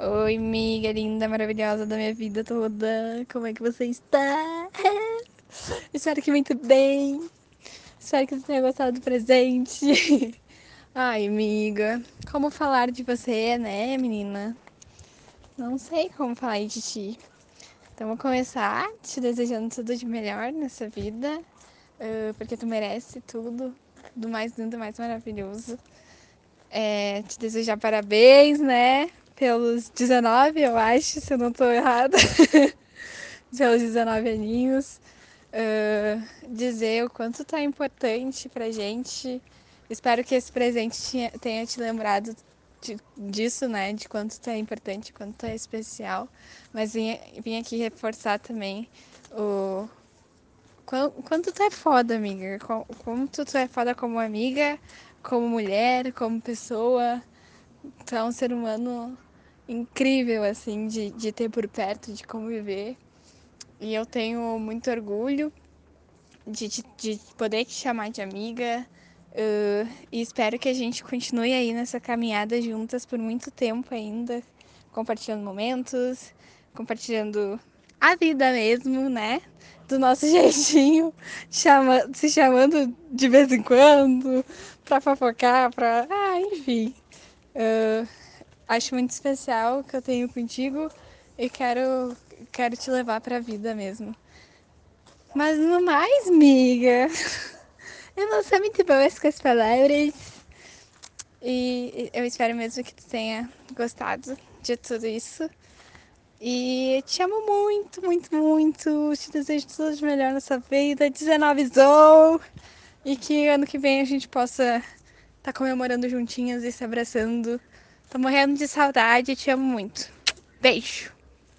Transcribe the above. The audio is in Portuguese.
Oi, amiga linda, maravilhosa da minha vida toda. Como é que você está? Espero que muito bem. Espero que você tenha gostado do presente. Ai, amiga, como falar de você, né, menina? Não sei como falar de ti. Então, vou começar te desejando tudo de melhor nessa vida, porque tu merece tudo, do mais lindo, mais maravilhoso. É, te desejar parabéns, né? Pelos 19, eu acho, se eu não estou errada. pelos 19 aninhos. Uh, dizer o quanto tá importante pra gente. Espero que esse presente tenha te lembrado de, disso, né? De quanto tá importante, quanto tá especial. Mas vim, vim aqui reforçar também o quanto tu é foda, amiga. Quanto tu é foda como amiga, como mulher, como pessoa. Tu é um ser humano incrível, assim, de, de ter por perto, de conviver. E eu tenho muito orgulho de, de, de poder te chamar de amiga. Uh, e espero que a gente continue aí nessa caminhada juntas por muito tempo ainda, compartilhando momentos, compartilhando a vida mesmo, né? Do nosso jeitinho, chama, se chamando de vez em quando, pra fofocar, pra. Ah, enfim. Uh, acho muito especial que eu tenho contigo e quero, quero te levar pra vida mesmo. Mas no mais, miga, eu não sou muito boa com as palavras. E eu espero mesmo que tu tenha gostado de tudo isso. E te amo muito, muito, muito. Te desejo tudo de melhor nessa vida. 19 Zou! E que ano que vem a gente possa estar tá comemorando juntinhas e se abraçando Tô morrendo de saudade te amo muito. Beijo!